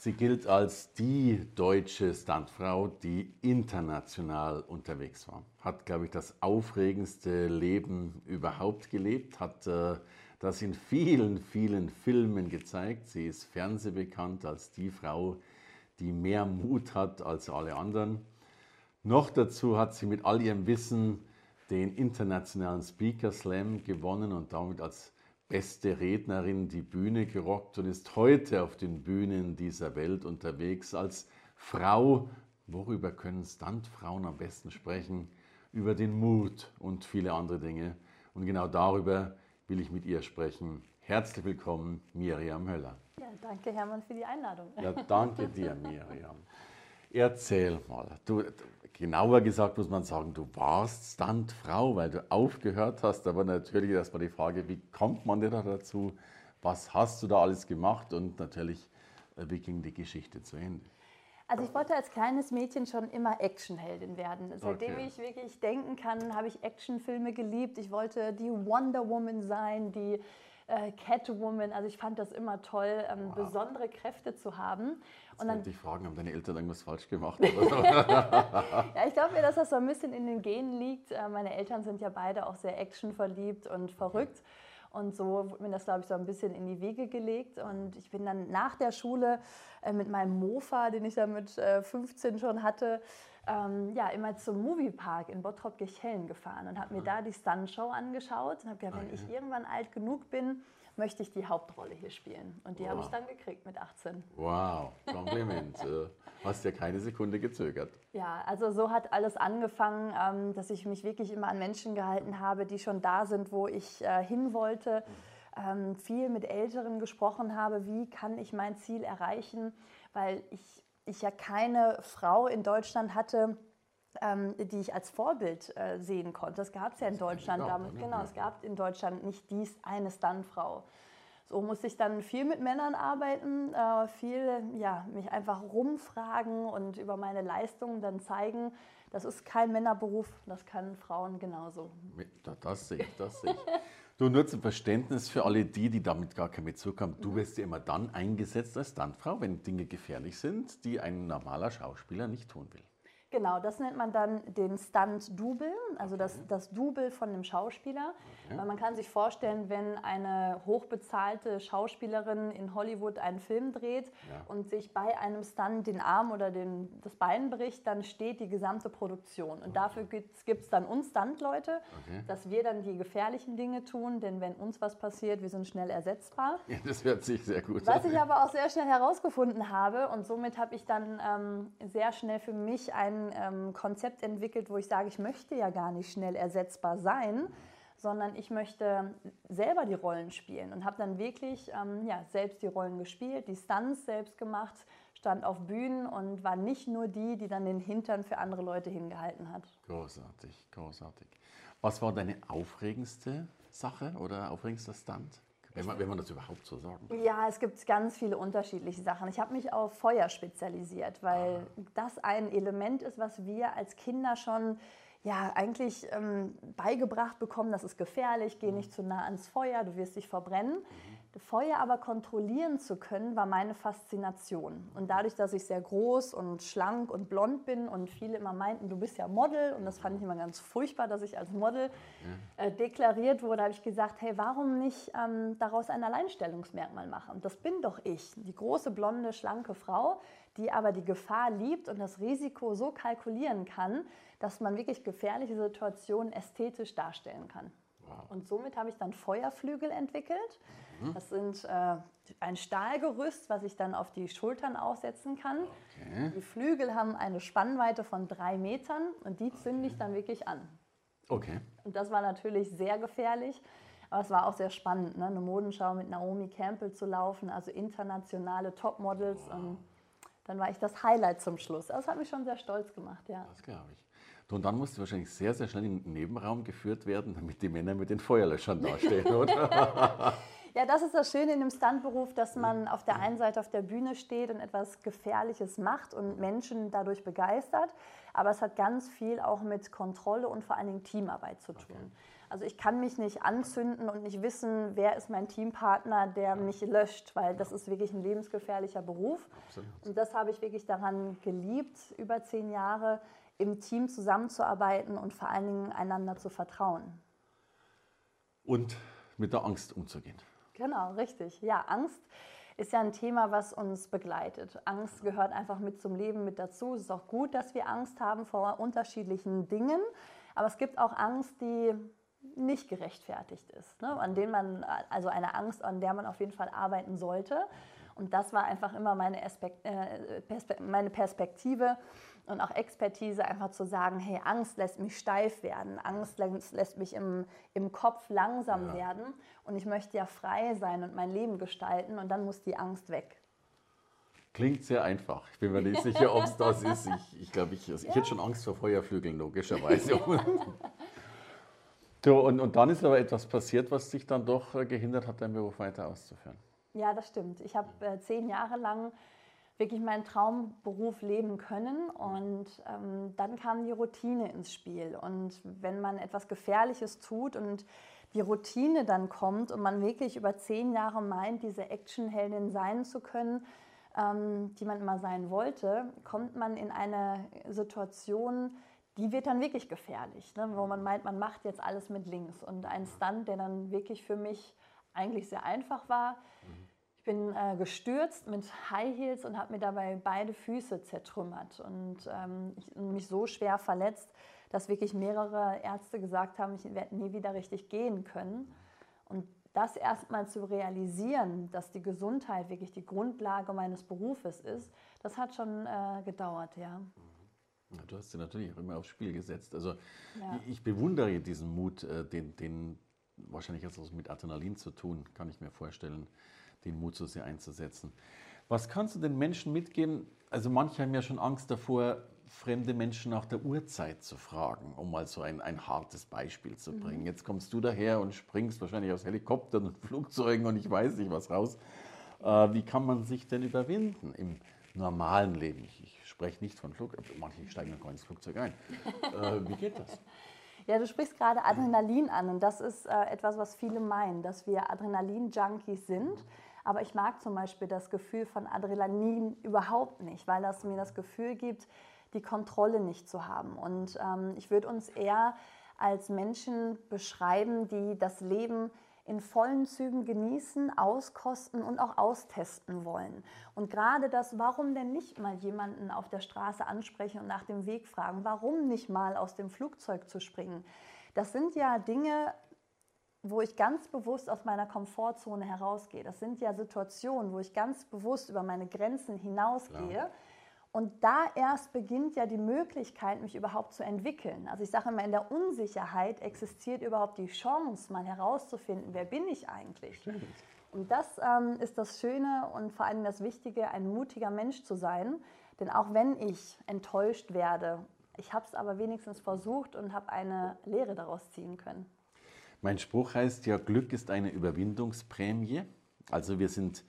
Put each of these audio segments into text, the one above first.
Sie gilt als die deutsche Stuntfrau, die international unterwegs war. Hat, glaube ich, das aufregendste Leben überhaupt gelebt, hat äh, das in vielen, vielen Filmen gezeigt. Sie ist fernsehbekannt als die Frau, die mehr Mut hat als alle anderen. Noch dazu hat sie mit all ihrem Wissen den internationalen Speaker Slam gewonnen und damit als beste Rednerin die Bühne gerockt und ist heute auf den Bühnen dieser Welt unterwegs als Frau. Worüber können Stuntfrauen am besten sprechen? Über den Mut und viele andere Dinge. Und genau darüber will ich mit ihr sprechen. Herzlich willkommen, Miriam Höller. Ja, danke Hermann für die Einladung. Ja, danke dir, Miriam. Erzähl mal, du, genauer gesagt muss man sagen, du warst Stuntfrau, weil du aufgehört hast. Aber natürlich erstmal die Frage, wie kommt man denn da dazu? Was hast du da alles gemacht? Und natürlich, äh, wie ging die Geschichte zu Ende? Also ich wollte als kleines Mädchen schon immer Actionheldin werden. Seitdem okay. ich wirklich denken kann, habe ich Actionfilme geliebt. Ich wollte die Wonder Woman sein, die äh, Catwoman. Also ich fand das immer toll, ähm, wow. besondere Kräfte zu haben. Jetzt und dann dich fragen, haben deine Eltern irgendwas falsch gemacht? ja, ich glaube mir, dass das so ein bisschen in den Genen liegt. Äh, meine Eltern sind ja beide auch sehr actionverliebt und verrückt. Und so wurde mir das, glaube ich, so ein bisschen in die Wege gelegt. Und ich bin dann nach der Schule äh, mit meinem Mofa, den ich dann mit äh, 15 schon hatte, ähm, ja, immer zum Moviepark in Bottrop-Kirchhellen gefahren und habe mir da die Stunt-Show angeschaut und habe gedacht, wenn ich irgendwann alt genug bin, möchte ich die Hauptrolle hier spielen. Und die wow. habe ich dann gekriegt mit 18. Wow, Kompliment. Hast ja keine Sekunde gezögert. Ja, also so hat alles angefangen, ähm, dass ich mich wirklich immer an Menschen gehalten habe, die schon da sind, wo ich äh, hin wollte. Ähm, viel mit Älteren gesprochen habe, wie kann ich mein Ziel erreichen, weil ich ich ja keine Frau in Deutschland hatte, ähm, die ich als Vorbild äh, sehen konnte. Das gab es ja in Deutschland damals. Genau, es gab in Deutschland nicht dies eine Stuntfrau. So musste ich dann viel mit Männern arbeiten, äh, viel ja, mich einfach rumfragen und über meine Leistungen dann zeigen. Das ist kein Männerberuf, das können Frauen genauso. Das sehe ich, das sehe ich. Du, nur zum Verständnis für alle die, die damit gar keinen Bezug haben. Du wirst ja immer dann eingesetzt als Stuntfrau, wenn Dinge gefährlich sind, die ein normaler Schauspieler nicht tun will. Genau, das nennt man dann den Stunt-Double, also okay. das, das Double von dem Schauspieler. Okay. Weil man kann sich vorstellen, wenn eine hochbezahlte Schauspielerin in Hollywood einen Film dreht ja. und sich bei einem Stunt den Arm oder den, das Bein bricht, dann steht die gesamte Produktion. Und okay. dafür gibt es dann uns Stunt-Leute, dass wir dann die gefährlichen Dinge tun, denn wenn uns was passiert, wir sind schnell ersetzbar. Ja, das hört sich sehr gut an. Was ich aber auch sehr schnell herausgefunden habe und somit habe ich dann ähm, sehr schnell für mich einen ähm, Konzept entwickelt, wo ich sage, ich möchte ja gar nicht schnell ersetzbar sein, sondern ich möchte selber die Rollen spielen und habe dann wirklich ähm, ja, selbst die Rollen gespielt, die Stunts selbst gemacht, stand auf Bühnen und war nicht nur die, die dann den Hintern für andere Leute hingehalten hat. Großartig, großartig. Was war deine aufregendste Sache oder aufregendster Stunt? Wenn man, wenn man das überhaupt so sagen kann. Ja, es gibt ganz viele unterschiedliche Sachen. Ich habe mich auf Feuer spezialisiert, weil ah. das ein Element ist, was wir als Kinder schon ja, eigentlich ähm, beigebracht bekommen, das ist gefährlich, geh mhm. nicht zu nah ans Feuer, du wirst dich verbrennen. Mhm. Feuer aber kontrollieren zu können, war meine Faszination. Und dadurch, dass ich sehr groß und schlank und blond bin und viele immer meinten, du bist ja Model, und das fand ich immer ganz furchtbar, dass ich als Model äh, deklariert wurde, habe ich gesagt, hey, warum nicht ähm, daraus ein Alleinstellungsmerkmal machen? Und das bin doch ich, die große, blonde, schlanke Frau, die aber die Gefahr liebt und das Risiko so kalkulieren kann, dass man wirklich gefährliche Situationen ästhetisch darstellen kann. Und somit habe ich dann Feuerflügel entwickelt. Mhm. Das sind äh, ein Stahlgerüst, was ich dann auf die Schultern aufsetzen kann. Okay. Die Flügel haben eine Spannweite von drei Metern und die zünde ich dann wirklich an. Okay. Und das war natürlich sehr gefährlich. Aber es war auch sehr spannend, ne? eine Modenschau mit Naomi Campbell zu laufen, also internationale Topmodels. Wow. Und dann war ich das Highlight zum Schluss. Das hat mich schon sehr stolz gemacht, ja. Das glaube ich. Und dann musste wahrscheinlich sehr, sehr schnell in den Nebenraum geführt werden, damit die Männer mit den Feuerlöschern dastehen, oder? Ja, das ist das Schöne in dem Stuntberuf, dass man auf der einen Seite auf der Bühne steht und etwas Gefährliches macht und Menschen dadurch begeistert. Aber es hat ganz viel auch mit Kontrolle und vor allen Dingen Teamarbeit zu tun. Okay. Also ich kann mich nicht anzünden und nicht wissen, wer ist mein Teampartner, der mich löscht, weil das ist wirklich ein lebensgefährlicher Beruf. Absolut. Und das habe ich wirklich daran geliebt, über zehn Jahre im Team zusammenzuarbeiten und vor allen Dingen einander zu vertrauen. Und mit der Angst umzugehen. Genau, richtig. Ja, Angst ist ja ein Thema, was uns begleitet. Angst gehört einfach mit zum Leben mit dazu. Es ist auch gut, dass wir Angst haben vor unterschiedlichen Dingen. Aber es gibt auch Angst, die nicht gerechtfertigt ist, ne? an denen man, also eine Angst, an der man auf jeden Fall arbeiten sollte. Und das war einfach immer meine, Aspekt, äh, Perspe meine Perspektive und auch Expertise, einfach zu sagen, hey, Angst lässt mich steif werden, Angst lässt mich im, im Kopf langsam ja. werden und ich möchte ja frei sein und mein Leben gestalten und dann muss die Angst weg. Klingt sehr einfach. Ich bin mir nicht sicher, ob es das ist. Ich, ich glaube, ich, also ich ja. hätte schon Angst vor Feuerflügeln, logischerweise. so, und, und dann ist aber etwas passiert, was dich dann doch äh, gehindert hat, deinen Beruf weiter auszuführen. Ja, das stimmt. Ich habe äh, zehn Jahre lang wirklich meinen Traumberuf leben können und ähm, dann kam die Routine ins Spiel. Und wenn man etwas Gefährliches tut und die Routine dann kommt und man wirklich über zehn Jahre meint, diese Actionheldin sein zu können, ähm, die man immer sein wollte, kommt man in eine Situation, die wird dann wirklich gefährlich, ne? wo man meint, man macht jetzt alles mit links. Und ein Stunt, der dann wirklich für mich eigentlich sehr einfach war, mhm bin äh, gestürzt mit High Heels und habe mir dabei beide Füße zertrümmert und ähm, ich, mich so schwer verletzt, dass wirklich mehrere Ärzte gesagt haben, ich werde nie wieder richtig gehen können. Und das erstmal zu realisieren, dass die Gesundheit wirklich die Grundlage meines Berufes ist, das hat schon äh, gedauert, ja. Du hast sie natürlich auch immer aufs Spiel gesetzt. Also ja. ich bewundere diesen Mut, äh, den, den wahrscheinlich hat es mit Adrenalin zu tun, kann ich mir vorstellen den Mut so sehr einzusetzen. Was kannst du den Menschen mitgeben? Also manche haben ja schon Angst davor, fremde Menschen nach der Uhrzeit zu fragen, um mal so ein, ein hartes Beispiel zu mhm. bringen. Mhm. Jetzt kommst du daher und springst wahrscheinlich aus Helikoptern und Flugzeugen und ich weiß nicht was raus. Äh, wie kann man sich denn überwinden im normalen Leben? Ich, ich spreche nicht von Flug, manche steigen noch gar ins Flugzeug ein. Äh, wie geht das? Ja, du sprichst gerade Adrenalin an und das ist äh, etwas, was viele meinen, dass wir Adrenalin-Junkies sind. Aber ich mag zum Beispiel das Gefühl von Adrenalin überhaupt nicht, weil das mir das Gefühl gibt, die Kontrolle nicht zu haben. Und ähm, ich würde uns eher als Menschen beschreiben, die das Leben in vollen Zügen genießen, auskosten und auch austesten wollen. Und gerade das, warum denn nicht mal jemanden auf der Straße ansprechen und nach dem Weg fragen, warum nicht mal aus dem Flugzeug zu springen, das sind ja Dinge, wo ich ganz bewusst aus meiner Komfortzone herausgehe. Das sind ja Situationen, wo ich ganz bewusst über meine Grenzen hinausgehe. Klar. Und da erst beginnt ja die Möglichkeit, mich überhaupt zu entwickeln. Also ich sage immer, in der Unsicherheit existiert überhaupt die Chance, mal herauszufinden, wer bin ich eigentlich. Stimmt. Und das ähm, ist das Schöne und vor allem das Wichtige, ein mutiger Mensch zu sein. Denn auch wenn ich enttäuscht werde, ich habe es aber wenigstens versucht und habe eine Lehre daraus ziehen können. Mein Spruch heißt ja, Glück ist eine Überwindungsprämie. Also wir sind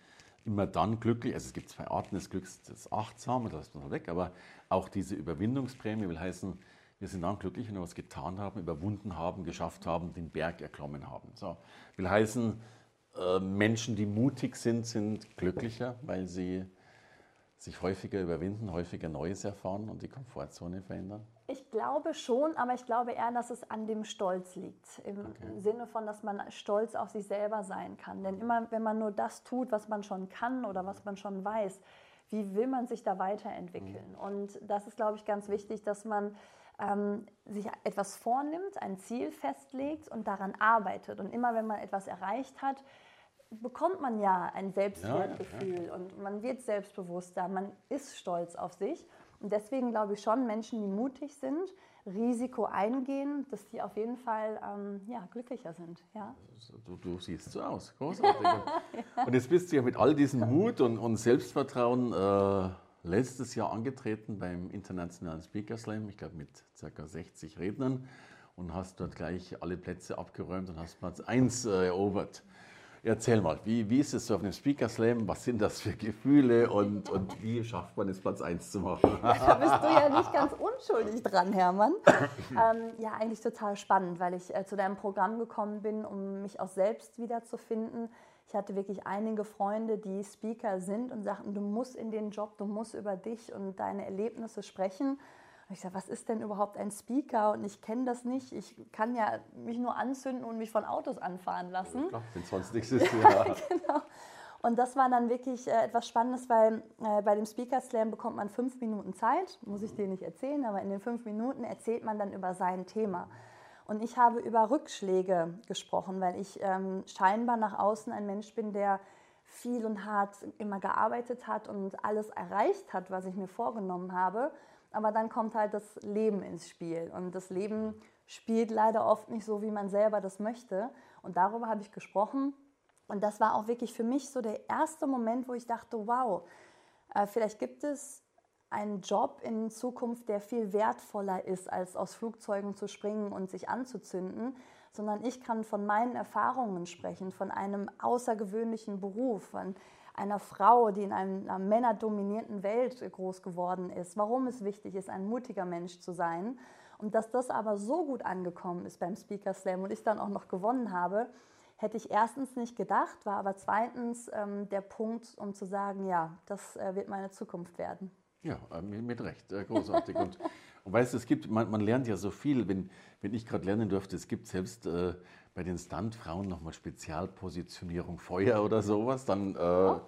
immer dann glücklich, also es gibt zwei Arten des Glücks, das Achtsame, das ist man weg, aber auch diese Überwindungsprämie will heißen, wir sind dann glücklich, wenn wir was getan haben, überwunden haben, geschafft haben, den Berg erklommen haben. So, will heißen, äh, Menschen, die mutig sind, sind glücklicher, weil sie sich häufiger überwinden, häufiger Neues erfahren und die Komfortzone verändern? Ich glaube schon, aber ich glaube eher, dass es an dem Stolz liegt. Im okay. Sinne von, dass man stolz auf sich selber sein kann. Denn immer, wenn man nur das tut, was man schon kann oder was man schon weiß, wie will man sich da weiterentwickeln? Mhm. Und das ist, glaube ich, ganz wichtig, dass man ähm, sich etwas vornimmt, ein Ziel festlegt und daran arbeitet. Und immer, wenn man etwas erreicht hat, bekommt man ja ein Selbstwertgefühl ja, ja, ja. und man wird selbstbewusster, man ist stolz auf sich. Und deswegen glaube ich schon, Menschen, die mutig sind, Risiko eingehen, dass die auf jeden Fall ähm, ja, glücklicher sind. Ja? Du, du siehst so aus, großartig. Und jetzt bist du ja mit all diesem Mut und, und Selbstvertrauen äh, letztes Jahr angetreten beim Internationalen Speaker Slam, ich glaube mit ca. 60 Rednern und hast dort gleich alle Plätze abgeräumt und hast Platz 1 äh, erobert. Erzähl mal, wie, wie ist es so auf dem Speaker Slam? Was sind das für Gefühle und, und wie schafft man es, Platz 1 zu machen? da bist du ja nicht ganz unschuldig dran, Hermann. Ähm, ja, eigentlich total spannend, weil ich äh, zu deinem Programm gekommen bin, um mich auch selbst wiederzufinden. Ich hatte wirklich einige Freunde, die Speaker sind und sagten, du musst in den Job, du musst über dich und deine Erlebnisse sprechen. Und ich sage, was ist denn überhaupt ein Speaker? Und ich kenne das nicht. Ich kann ja mich nur anzünden und mich von Autos anfahren lassen. Ja, wenn sonst nichts ist. Ja. genau. Und das war dann wirklich äh, etwas Spannendes, weil äh, bei dem Speaker Slam bekommt man fünf Minuten Zeit, muss ich dir nicht erzählen, aber in den fünf Minuten erzählt man dann über sein Thema. Und ich habe über Rückschläge gesprochen, weil ich ähm, scheinbar nach außen ein Mensch bin, der viel und hart immer gearbeitet hat und alles erreicht hat, was ich mir vorgenommen habe. Aber dann kommt halt das Leben ins Spiel. Und das Leben spielt leider oft nicht so, wie man selber das möchte. Und darüber habe ich gesprochen. Und das war auch wirklich für mich so der erste Moment, wo ich dachte, wow, äh, vielleicht gibt es einen Job in Zukunft, der viel wertvoller ist, als aus Flugzeugen zu springen und sich anzuzünden, sondern ich kann von meinen Erfahrungen sprechen, von einem außergewöhnlichen Beruf, von einer Frau, die in einer männerdominierten Welt groß geworden ist, warum es wichtig ist, ein mutiger Mensch zu sein. Und dass das aber so gut angekommen ist beim Speaker Slam und ich dann auch noch gewonnen habe, hätte ich erstens nicht gedacht, war aber zweitens ähm, der Punkt, um zu sagen, ja, das äh, wird meine Zukunft werden. Ja, äh, mit Recht, äh, großartig. und, und weißt du, es gibt, man, man, lernt ja so viel, wenn, wenn ich gerade lernen durfte, es gibt selbst äh, bei den Stuntfrauen nochmal Spezialpositionierung Feuer oder sowas, dann äh,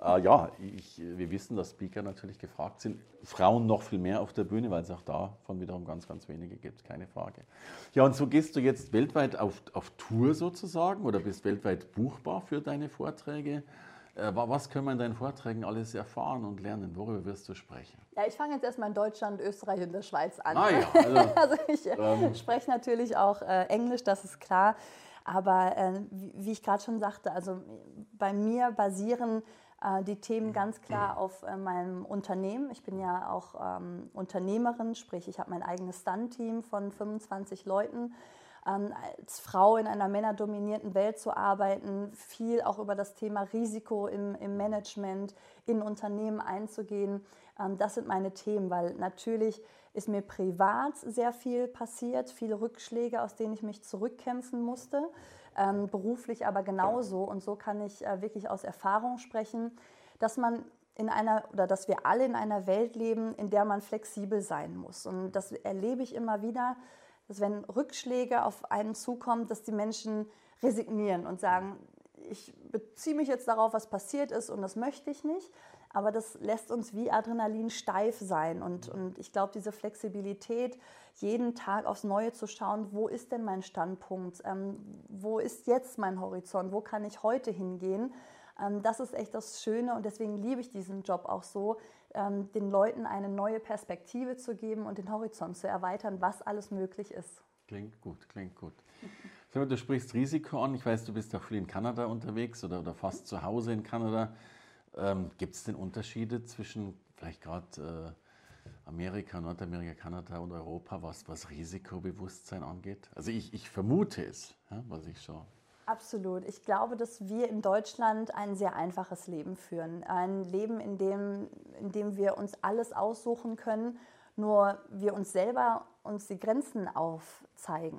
äh, ja, ich, wir wissen, dass Speaker natürlich gefragt sind. Frauen noch viel mehr auf der Bühne, weil es auch davon wiederum ganz, ganz wenige gibt, keine Frage. Ja, und so gehst du jetzt weltweit auf, auf Tour sozusagen oder bist weltweit buchbar für deine Vorträge. Äh, was können wir in deinen Vorträgen alles erfahren und lernen? Worüber wirst du sprechen? Ja, ich fange jetzt erstmal in Deutschland, Österreich und der Schweiz an. Ah, ja, also, also ich äh, ähm, spreche natürlich auch äh, Englisch, das ist klar. Aber äh, wie, wie, ich gerade schon sagte, also bei mir basieren äh, die Themen ganz klar auf äh, meinem Unternehmen. Ich bin ja auch ähm, Unternehmerin, sprich ich habe mein eigenes Stunt-Team von 25 Leuten ähm, als Frau in einer männerdominierten Welt zu arbeiten, viel auch über das Thema Risiko im, im Management, in Unternehmen einzugehen. Ähm, das sind meine Themen, weil natürlich ist mir privat sehr viel passiert, viele Rückschläge, aus denen ich mich zurückkämpfen musste, ähm, beruflich aber genauso. Und so kann ich äh, wirklich aus Erfahrung sprechen, dass man in einer oder dass wir alle in einer Welt leben, in der man flexibel sein muss. Und das erlebe ich immer wieder, dass wenn Rückschläge auf einen zukommen, dass die Menschen resignieren und sagen, ich beziehe mich jetzt darauf, was passiert ist und das möchte ich nicht. Aber das lässt uns wie Adrenalin steif sein. Und, und ich glaube, diese Flexibilität, jeden Tag aufs Neue zu schauen, wo ist denn mein Standpunkt? Ähm, wo ist jetzt mein Horizont? Wo kann ich heute hingehen? Ähm, das ist echt das Schöne und deswegen liebe ich diesen Job auch so, ähm, den Leuten eine neue Perspektive zu geben und den Horizont zu erweitern, was alles möglich ist. Klingt gut, klingt gut. Du sprichst Risiko an. Ich weiß, du bist auch viel in Kanada unterwegs oder, oder fast zu Hause in Kanada. Ähm, Gibt es denn Unterschiede zwischen vielleicht gerade äh, Amerika, Nordamerika, Kanada und Europa, was, was Risikobewusstsein angeht? Also ich, ich vermute es, ja, was ich schon Absolut. Ich glaube, dass wir in Deutschland ein sehr einfaches Leben führen. Ein Leben, in dem, in dem wir uns alles aussuchen können, nur wir uns selber uns die Grenzen aufzeigen.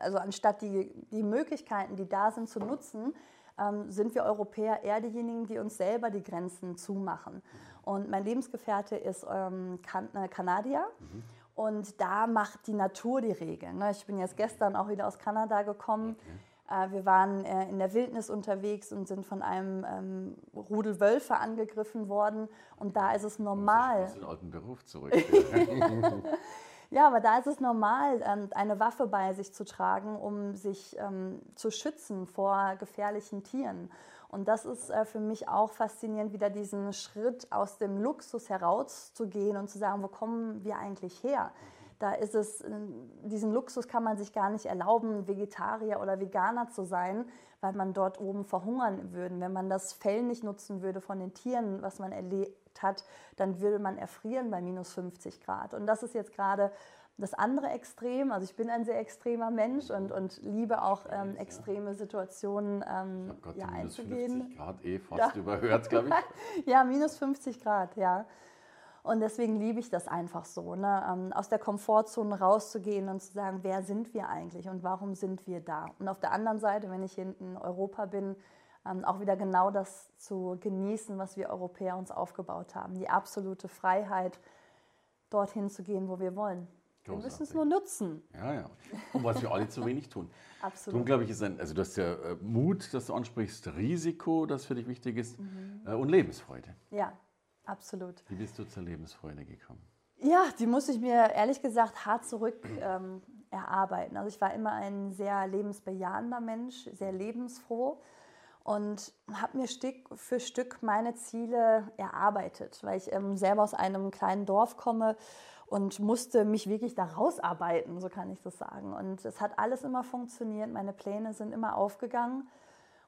Also anstatt die, die Möglichkeiten, die da sind, zu nutzen, ähm, sind wir Europäer eher diejenigen, die uns selber die Grenzen zumachen. Und mein Lebensgefährte ist ähm, kan äh, Kanadier. Mhm. Und da macht die Natur die Regeln. Ne? Ich bin jetzt gestern auch wieder aus Kanada gekommen. Okay wir waren äh, in der Wildnis unterwegs und sind von einem ähm, Rudel Wölfe angegriffen worden. Und da ist es normal. Ich den alten Beruf zurück. ja, aber da ist es normal, ähm, eine Waffe bei sich zu tragen, um sich ähm, zu schützen vor gefährlichen Tieren. Und das ist äh, für mich auch faszinierend, wieder diesen Schritt aus dem Luxus herauszugehen und zu sagen, wo kommen wir eigentlich her? Da ist es, äh, diesen Luxus kann man sich gar nicht erlauben, Vegetarier oder Veganer zu sein, weil man dort oben verhungern würde. Wenn man das Fell nicht nutzen würde von den Tieren, was man gejuckt hat, dann würde man erfrieren bei minus 50 Grad. Und das ist jetzt gerade das andere Extrem. Also ich bin ein sehr extremer Mensch und, und liebe auch ähm, extreme Situationen ähm, Gott, ja, minus einzugehen. 50 Grad eh fast überhört, glaube ich. ja, minus 50 Grad, ja. Und deswegen liebe ich das einfach so, ne? Ähm, aus der Komfortzone rauszugehen und zu sagen, wer sind wir eigentlich und warum sind wir da? Und auf der anderen Seite, wenn ich in Europa bin, ähm, auch wieder genau das zu genießen, was wir Europäer uns aufgebaut haben. Die absolute Freiheit, dorthin zu gehen, wo wir wollen. Wir müssen es nur nutzen. Ja, ja. Und was wir alle zu wenig tun. Absolut. Darum glaube ich, ist ein, also du hast ja äh, Mut, das du ansprichst, Risiko, das für dich wichtig ist, mhm. äh, und Lebensfreude. Ja, absolut. Wie bist du zur Lebensfreude gekommen? Ja, die muss ich mir ehrlich gesagt hart zurück ähm, erarbeiten. Also ich war immer ein sehr lebensbejahender Mensch, sehr lebensfroh und habe mir Stück für Stück meine Ziele erarbeitet, weil ich ähm, selber aus einem kleinen Dorf komme und musste mich wirklich da rausarbeiten, so kann ich das sagen. Und es hat alles immer funktioniert, meine Pläne sind immer aufgegangen.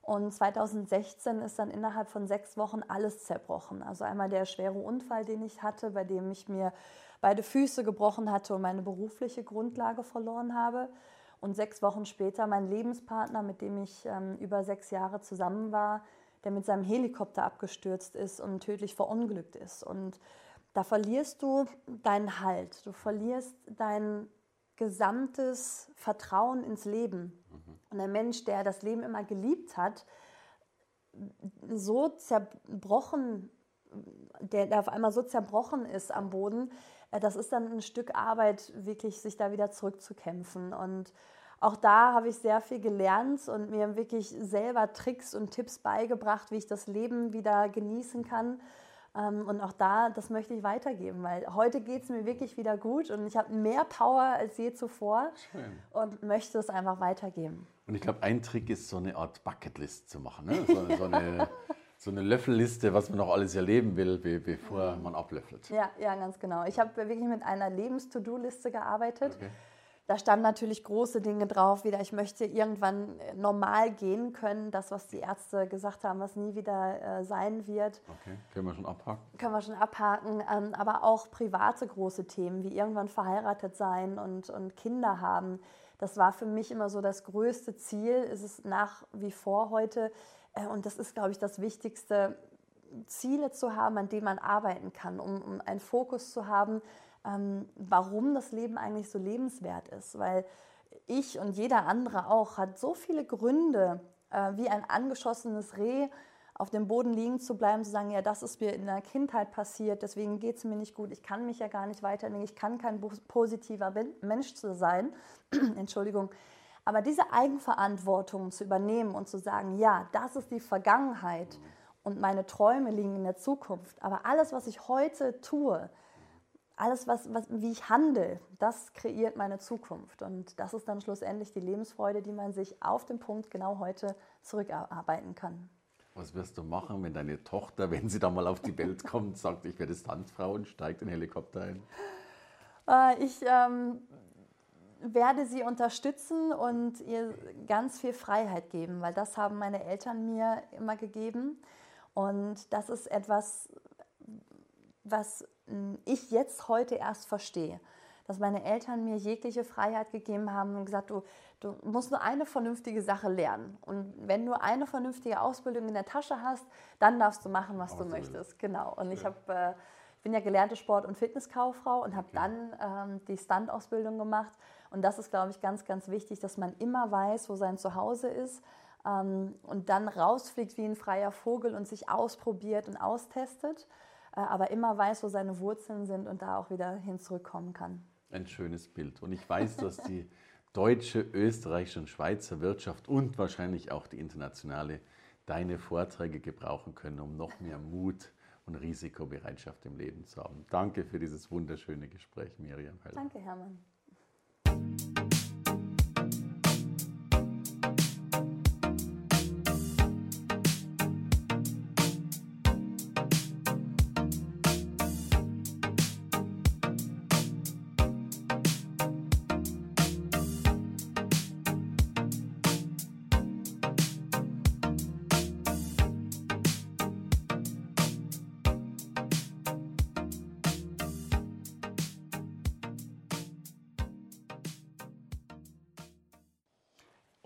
Und 2016 ist dann innerhalb von sechs Wochen alles zerbrochen. Also einmal der schwere Unfall, den ich hatte, bei dem ich mir beide Füße gebrochen hatte und meine berufliche Grundlage verloren habe. Und sechs Wochen später mein Lebenspartner, mit dem ich ähm, über sechs Jahre zusammen war, der mit seinem Helikopter abgestürzt ist und tödlich verunglückt ist. Und da verlierst du deinen Halt, du verlierst dein gesamtes Vertrauen ins Leben. Mhm. Und ein Mensch, der das Leben immer geliebt hat, so zerbrochen, der, der auf einmal so zerbrochen ist am Boden, äh, das ist dann ein Stück Arbeit, wirklich sich da wieder zurückzukämpfen. Und auch da habe ich sehr viel gelernt und mir wirklich selber Tricks und Tipps beigebracht, wie ich das Leben wieder genießen kann. Ähm, und auch da, das möchte ich weitergeben, weil heute geht es mir wirklich wieder gut und ich habe mehr Power als je zuvor Schön. und möchte es einfach weitergeben. Und ich glaube, ein Trick ist, so eine Art Bucketlist zu machen. Ne? So, so, eine, so, eine, Löffelliste, was man noch alles erleben will, bevor man ablöffelt. Ja, ja, ganz genau. Ich habe wirklich mit einer Lebens-To-Do-Liste gearbeitet. Okay. Da standen natürlich große Dinge drauf, wieder ich möchte irgendwann äh, normal gehen können, das, was die Ärzte gesagt haben, was nie wieder äh, sein wird. Okay, können wir schon abhaken. Können wir schon abhaken, ähm, aber auch private große Themen, wie irgendwann verheiratet sein und, und Kinder haben. Das war für mich immer so das größte Ziel, ist es nach wie vor heute. Äh, und das ist, glaube ich, das Wichtigste, Ziele zu haben, an denen man arbeiten kann, um, um einen Fokus zu haben, ähm, warum das Leben eigentlich so lebenswert ist. Weil ich und jeder andere auch hat so viele Gründe, äh, wie ein angeschossenes Reh auf dem Boden liegen zu bleiben, zu sagen, ja, das ist mir in der Kindheit passiert, deswegen geht es mir nicht gut, ich kann mich ja gar nicht weiterentwickeln, ich kann kein positiver Mensch sein. Entschuldigung. Aber diese Eigenverantwortung zu übernehmen und zu sagen, ja, das ist die Vergangenheit und meine Träume liegen in der Zukunft, aber alles, was ich heute tue, alles, was, was, wie ich handle, das kreiert meine Zukunft. Und das ist dann schlussendlich die Lebensfreude, die man sich auf den Punkt genau heute zurückarbeiten kann. Was wirst du machen, wenn deine Tochter, wenn sie da mal auf die Welt kommt, sagt, ich werde Standfrau und steigt in den Helikopter ein? Äh, ich ähm, werde sie unterstützen und ihr ganz viel Freiheit geben, weil das haben meine Eltern mir immer gegeben. Und das ist etwas, was ich jetzt heute erst verstehe. Dass meine Eltern mir jegliche Freiheit gegeben haben und gesagt, du, du musst nur eine vernünftige Sache lernen. Und wenn du eine vernünftige Ausbildung in der Tasche hast, dann darfst du machen, was Absolut. du möchtest. Genau. Und ich habe äh, bin ja gelernte Sport- und Fitnesskauffrau und habe okay. dann ähm, die Stunt-Ausbildung gemacht. Und das ist, glaube ich, ganz, ganz wichtig, dass man immer weiß, wo sein Zuhause ist ähm, und dann rausfliegt wie ein freier Vogel und sich ausprobiert und austestet. Äh, aber immer weiß, wo seine Wurzeln sind und da auch wieder hin zurückkommen kann. Ein schönes Bild. Und ich weiß, dass die deutsche, österreichische und Schweizer Wirtschaft und wahrscheinlich auch die internationale deine Vorträge gebrauchen können, um noch mehr Mut und Risikobereitschaft im Leben zu haben. Danke für dieses wunderschöne Gespräch, Miriam. Danke, Hermann.